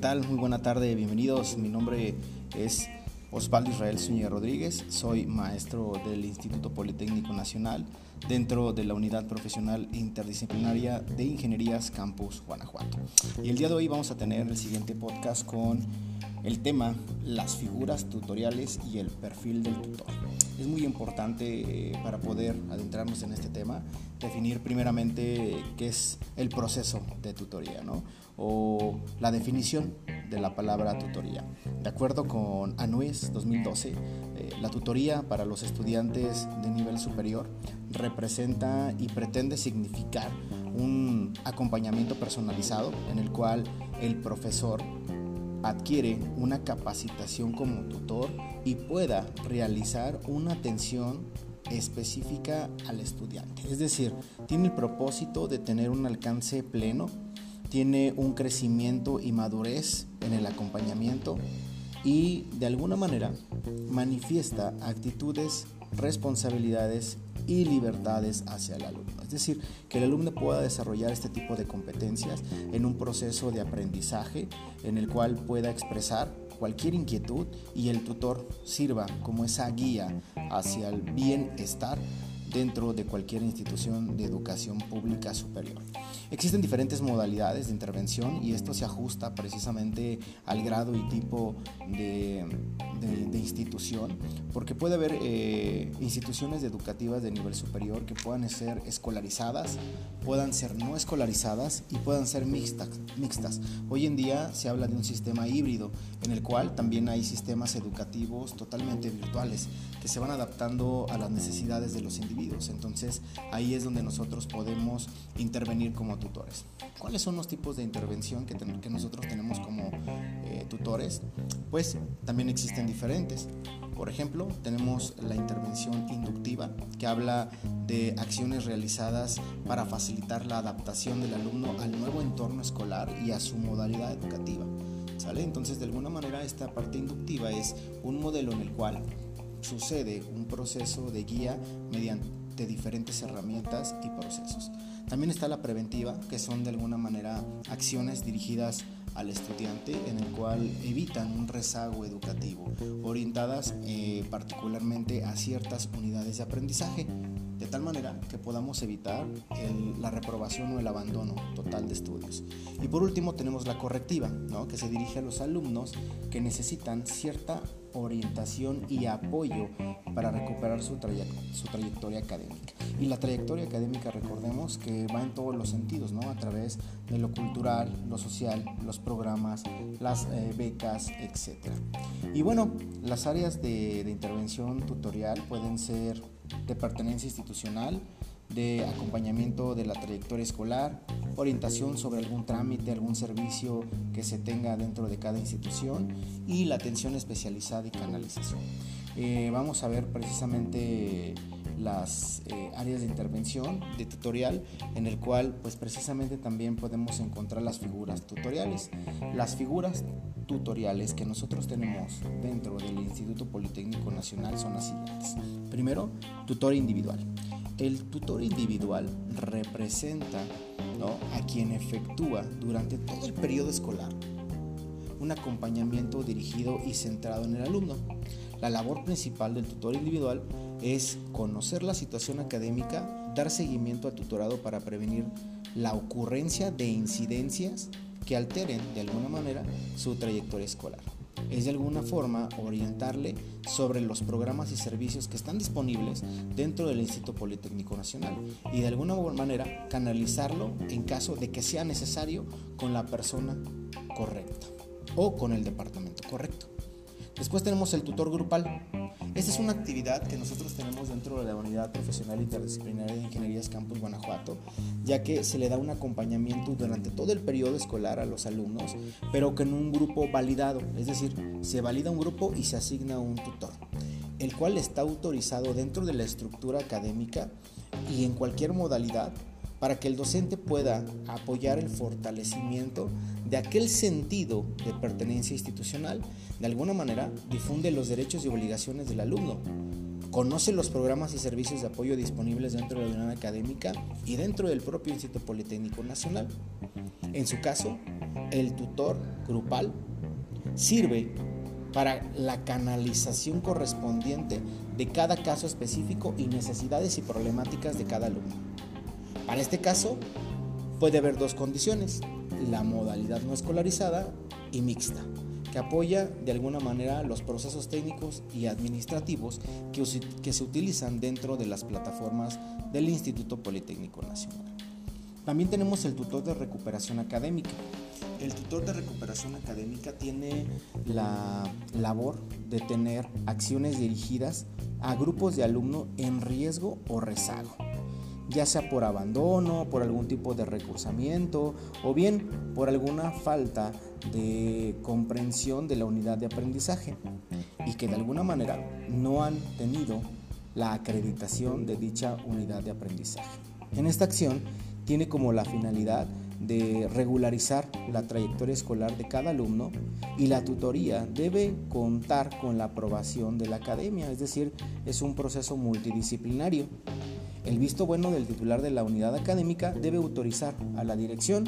tal? Muy buena tarde, bienvenidos. Mi nombre es Osvaldo Israel Zúñiga Rodríguez, soy maestro del Instituto Politécnico Nacional dentro de la Unidad Profesional Interdisciplinaria de Ingenierías Campus Guanajuato. Y el día de hoy vamos a tener el siguiente podcast con el tema las figuras tutoriales y el perfil del tutor. Es muy importante eh, para poder adentrarnos en este tema definir primeramente qué es el proceso de tutoría ¿no? o la definición de la palabra tutoría. De acuerdo con ANUES 2012, eh, la tutoría para los estudiantes de nivel superior representa y pretende significar un acompañamiento personalizado en el cual el profesor adquiere una capacitación como tutor y pueda realizar una atención específica al estudiante. Es decir, tiene el propósito de tener un alcance pleno, tiene un crecimiento y madurez en el acompañamiento y de alguna manera manifiesta actitudes, responsabilidades y libertades hacia el alumno. Es decir, que el alumno pueda desarrollar este tipo de competencias en un proceso de aprendizaje en el cual pueda expresar cualquier inquietud y el tutor sirva como esa guía hacia el bienestar dentro de cualquier institución de educación pública superior. Existen diferentes modalidades de intervención y esto se ajusta precisamente al grado y tipo de, institución, porque puede haber eh, instituciones educativas de nivel superior que puedan ser escolarizadas, puedan ser no escolarizadas y puedan ser mixtas. mixtas. Hoy en día se habla de un sistema híbrido en el cual también hay sistemas educativos totalmente virtuales que se van adaptando a las necesidades de los individuos. Entonces ahí es donde nosotros podemos intervenir como tutores. ¿Cuáles son los tipos de intervención que, que nosotros tenemos como eh, tutores? Pues también existen diferentes. Por ejemplo, tenemos la intervención inductiva, que habla de acciones realizadas para facilitar la adaptación del alumno al nuevo entorno escolar y a su modalidad educativa. ¿Sale? Entonces, de alguna manera, esta parte inductiva es un modelo en el cual sucede un proceso de guía mediante diferentes herramientas y procesos. También está la preventiva, que son de alguna manera acciones dirigidas al estudiante en el cual evitan un rezago educativo, orientadas eh, particularmente a ciertas unidades de aprendizaje, de tal manera que podamos evitar la reprobación o el abandono total de estudios. Y por último tenemos la correctiva, ¿no? que se dirige a los alumnos que necesitan cierta orientación y apoyo para recuperar su, trayectoria académica. Y la trayectoria académica, recordemos que va en todos los sentidos, ¿no? a través de lo cultural, lo social, los programas, las eh, becas, etc. Y bueno, las áreas de, de intervención tutorial pueden ser de pertenencia institucional, de acompañamiento de la trayectoria escolar, orientación sobre algún trámite, algún servicio que se tenga dentro de cada institución y la atención especializada y canalización. Eh, vamos a ver precisamente las eh, áreas de intervención de tutorial en el cual pues precisamente también podemos encontrar las figuras tutoriales. Las figuras tutoriales que nosotros tenemos dentro del Instituto Politécnico Nacional son las siguientes. Primero, tutor individual. El tutor individual representa a quien efectúa durante todo el periodo escolar un acompañamiento dirigido y centrado en el alumno. La labor principal del tutor individual es conocer la situación académica, dar seguimiento al tutorado para prevenir la ocurrencia de incidencias que alteren de alguna manera su trayectoria escolar es de alguna forma orientarle sobre los programas y servicios que están disponibles dentro del Instituto Politécnico Nacional y de alguna manera canalizarlo en caso de que sea necesario con la persona correcta o con el departamento correcto. Después tenemos el tutor grupal. Esta es una actividad que nosotros tenemos dentro de la Unidad Profesional Interdisciplinaria de Ingenierías Campus Guanajuato, ya que se le da un acompañamiento durante todo el periodo escolar a los alumnos, pero con un grupo validado, es decir, se valida un grupo y se asigna un tutor, el cual está autorizado dentro de la estructura académica y en cualquier modalidad para que el docente pueda apoyar el fortalecimiento de aquel sentido de pertenencia institucional. De alguna manera difunde los derechos y obligaciones del alumno, conoce los programas y servicios de apoyo disponibles dentro de la unidad académica y dentro del propio Instituto Politécnico Nacional. En su caso, el tutor grupal sirve para la canalización correspondiente de cada caso específico y necesidades y problemáticas de cada alumno. Para este caso, puede haber dos condiciones, la modalidad no escolarizada y mixta, que apoya de alguna manera los procesos técnicos y administrativos que, se utilizan dentro de las plataformas del Instituto Politécnico Nacional. También tenemos el tutor de recuperación académica. El tutor de recuperación académica tiene la labor de tener acciones dirigidas a grupos de alumnos en riesgo o rezago ya sea por abandono, por algún tipo de recursamiento o bien por alguna falta de comprensión de la unidad de aprendizaje y que de alguna manera no han tenido la acreditación de dicha unidad de aprendizaje. En esta acción tiene como la finalidad de regularizar la trayectoria escolar de cada alumno y la tutoría debe contar con la aprobación de la academia, es decir, es un proceso multidisciplinario el visto bueno del titular de la unidad académica debe autorizar a la dirección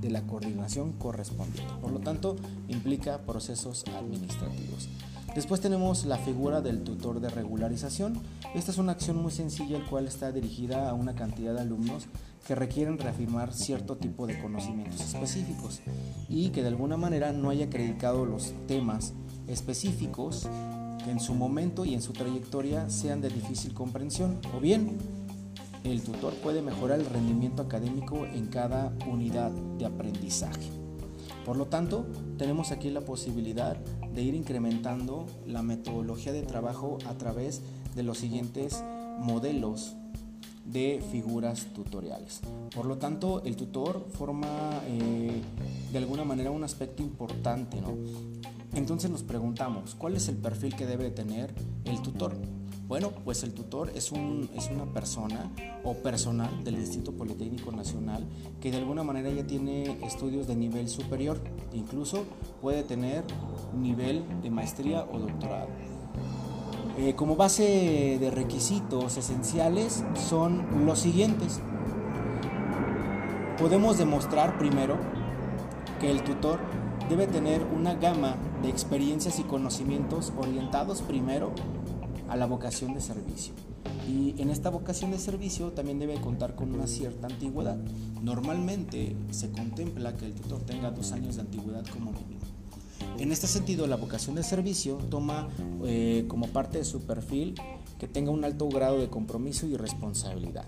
de la coordinación correspondiente. Por lo tanto, implica procesos administrativos. Después tenemos la figura del tutor de regularización. Esta es una acción muy sencilla, el cual está dirigida a una cantidad de alumnos que requieren reafirmar cierto tipo de conocimientos específicos y que de alguna manera no haya acreditado los temas específicos en su momento y en su trayectoria sean de difícil comprensión, o bien el tutor puede mejorar el rendimiento académico en cada unidad de aprendizaje. Por lo tanto, tenemos aquí la posibilidad de ir incrementando la metodología de trabajo a través de los siguientes modelos de figuras tutoriales. Por lo tanto, el tutor forma eh, de alguna manera un aspecto importante. ¿no? Entonces nos preguntamos, ¿cuál es el perfil que debe tener el tutor? Bueno, pues el tutor es, un, es una persona o personal del Instituto Politécnico Nacional que de alguna manera ya tiene estudios de nivel superior, incluso puede tener nivel de maestría o doctorado. Eh, como base de requisitos esenciales son los siguientes. Podemos demostrar primero que el tutor debe tener una gama de experiencias y conocimientos orientados primero a la vocación de servicio. Y en esta vocación de servicio también debe contar con una cierta antigüedad. Normalmente se contempla que el tutor tenga dos años de antigüedad como mínimo. En este sentido, la vocación de servicio toma eh, como parte de su perfil que tenga un alto grado de compromiso y responsabilidad.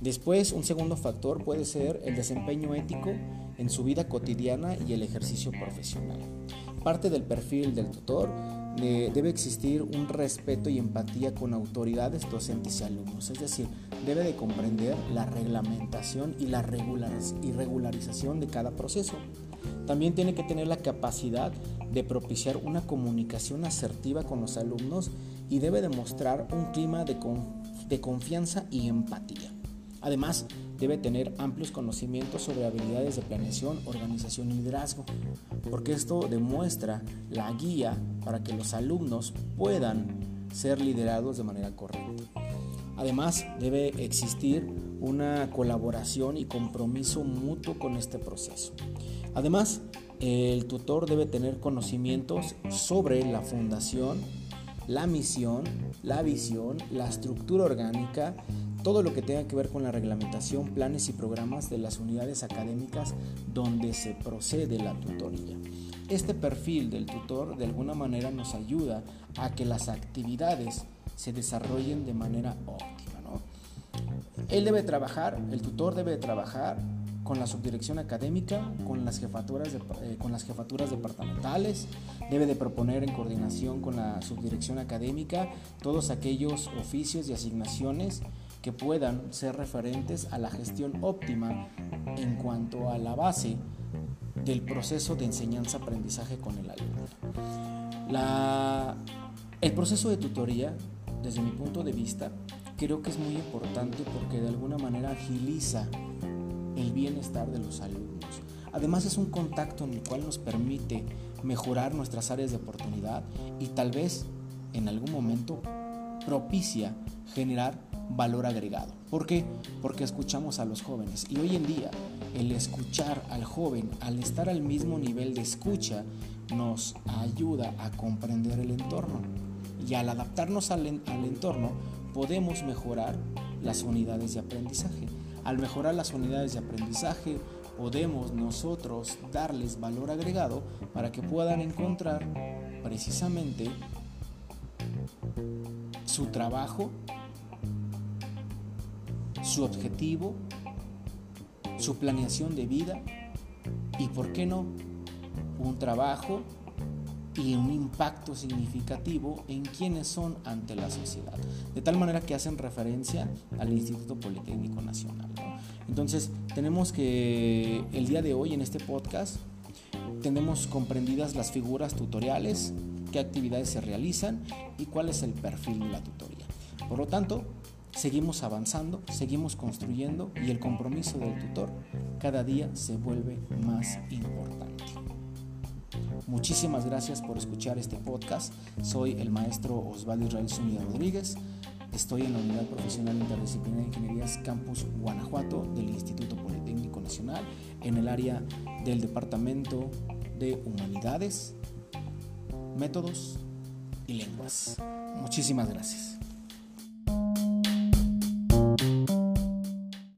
Después, un segundo factor puede ser el desempeño ético en su vida cotidiana y el ejercicio profesional. Parte del perfil del tutor eh, debe existir un respeto y empatía con autoridades, docentes y alumnos, es decir, debe de comprender la reglamentación y la regularización de cada proceso. También tiene que tener la capacidad de propiciar una comunicación asertiva con los alumnos y debe demostrar un clima de confianza y empatía. Además, debe tener amplios conocimientos sobre habilidades de planeación, organización y liderazgo, porque esto demuestra la guía para que los alumnos puedan ser liderados de manera correcta. Además, debe existir una colaboración y compromiso mutuo con este proceso. Además, el tutor debe tener conocimientos sobre la fundación, la misión, la visión, la estructura orgánica todo lo que tenga que ver con la reglamentación, planes y programas de las unidades académicas donde se procede la tutoría. Este perfil del tutor de alguna manera nos ayuda a que las actividades se desarrollen de manera óptima. Él debe trabajar, el tutor debe trabajar con la subdirección académica, con las jefaturas, eh, con las jefaturas departamentales, debe de proponer en coordinación con la subdirección académica todos aquellos oficios y asignaciones que puedan ser referentes a la gestión óptima en cuanto a la base del proceso de enseñanza-aprendizaje con el alumno. el proceso de tutoría, desde mi punto de vista, creo que es muy importante porque de alguna manera agiliza el bienestar de los alumnos. Además es un contacto en el cual nos permite mejorar nuestras áreas de oportunidad y tal vez en algún momento propicia generar valor agregado. ¿Por qué? Porque escuchamos a los jóvenes y hoy en día el escuchar al joven, al estar al mismo nivel de escucha, nos ayuda a comprender el entorno y al adaptarnos al, al entorno podemos mejorar las unidades de aprendizaje. Al mejorar las unidades de aprendizaje podemos nosotros darles valor agregado para que puedan encontrar precisamente su trabajo, su objetivo, su planeación de vida y, ¿por qué no?, un trabajo y un impacto significativo en quienes son ante la sociedad. De tal manera que hacen referencia al Instituto Politécnico Nacional. Entonces, tenemos que el día de hoy en este podcast tenemos comprendidas las figuras tutoriales, qué actividades se realizan y cuál es el perfil de la tutoría. Por lo tanto, seguimos avanzando, seguimos construyendo y el compromiso del tutor cada día se vuelve más importante. Muchísimas gracias por escuchar este podcast. Soy el maestro Osvaldo Israel Zúñiga Rodríguez. Estoy en la Unidad Profesional Interdisciplinaria de Ingenierías Campus Guanajuato del Instituto Politécnico Nacional en el área del Departamento de Humanidades, Métodos y Lenguas. Muchísimas gracias.